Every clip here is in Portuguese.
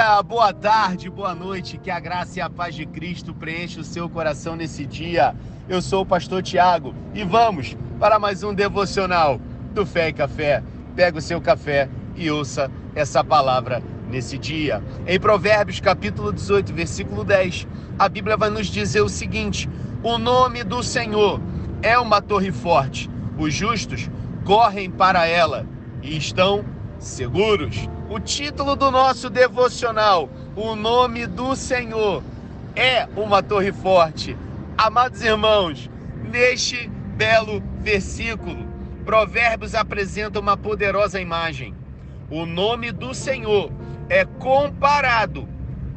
dia, boa tarde, boa noite. Que a graça e a paz de Cristo preencha o seu coração nesse dia. Eu sou o pastor Tiago e vamos para mais um devocional do Fé e Café. Pega o seu café e ouça essa palavra nesse dia. Em Provérbios, capítulo 18, versículo 10, a Bíblia vai nos dizer o seguinte: O nome do Senhor é uma torre forte. Os justos correm para ela e estão seguros. O título do nosso devocional, o nome do Senhor, é uma torre forte. Amados irmãos, neste belo versículo, Provérbios apresenta uma poderosa imagem. O nome do Senhor é comparado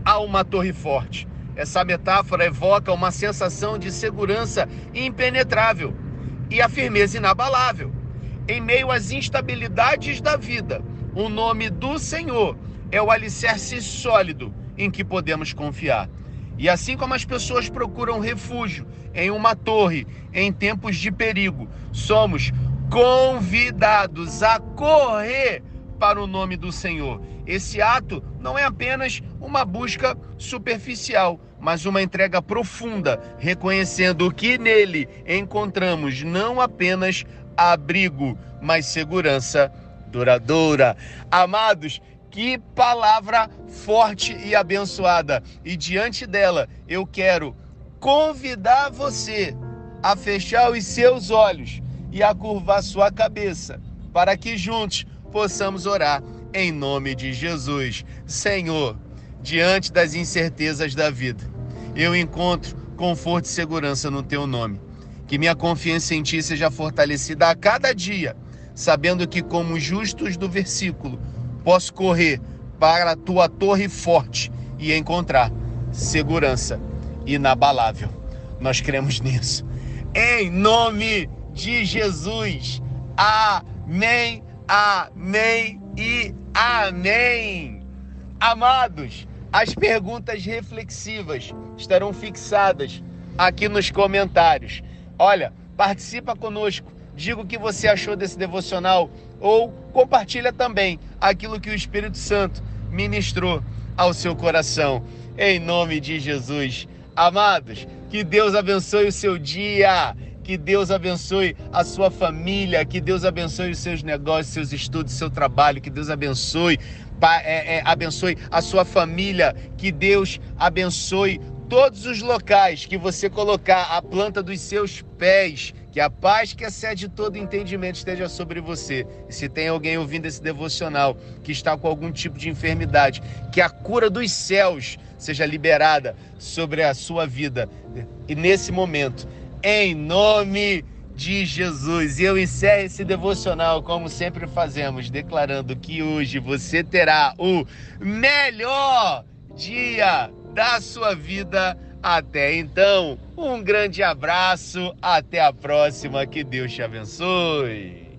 a uma torre forte. Essa metáfora evoca uma sensação de segurança impenetrável e a firmeza inabalável. Em meio às instabilidades da vida, o nome do Senhor é o alicerce sólido em que podemos confiar. E assim como as pessoas procuram refúgio em uma torre em tempos de perigo, somos convidados a correr para o nome do Senhor. Esse ato não é apenas uma busca superficial, mas uma entrega profunda, reconhecendo que nele encontramos não apenas abrigo, mas segurança duradoura. Amados, que palavra forte e abençoada. E diante dela, eu quero convidar você a fechar os seus olhos e a curvar sua cabeça, para que juntos possamos orar em nome de Jesus. Senhor, diante das incertezas da vida, eu encontro conforto e segurança no teu nome. Que minha confiança em ti seja fortalecida a cada dia, sabendo que, como justos do versículo, posso correr para a tua torre forte e encontrar segurança inabalável. Nós cremos nisso. Em nome de Jesus. Amém Amém e amém. Amados, as perguntas reflexivas estarão fixadas aqui nos comentários. Olha, participa conosco, diga o que você achou desse devocional ou compartilha também aquilo que o Espírito Santo ministrou ao seu coração. Em nome de Jesus. Amados, que Deus abençoe o seu dia que Deus abençoe a sua família, que Deus abençoe os seus negócios, seus estudos, seu trabalho, que Deus abençoe, é, é, abençoe a sua família, que Deus abençoe todos os locais que você colocar a planta dos seus pés, que a paz que excede todo entendimento esteja sobre você. E se tem alguém ouvindo esse devocional que está com algum tipo de enfermidade, que a cura dos céus seja liberada sobre a sua vida. E nesse momento, em nome de Jesus. E eu encerro esse devocional, como sempre fazemos, declarando que hoje você terá o melhor dia da sua vida. Até então, um grande abraço, até a próxima, que Deus te abençoe.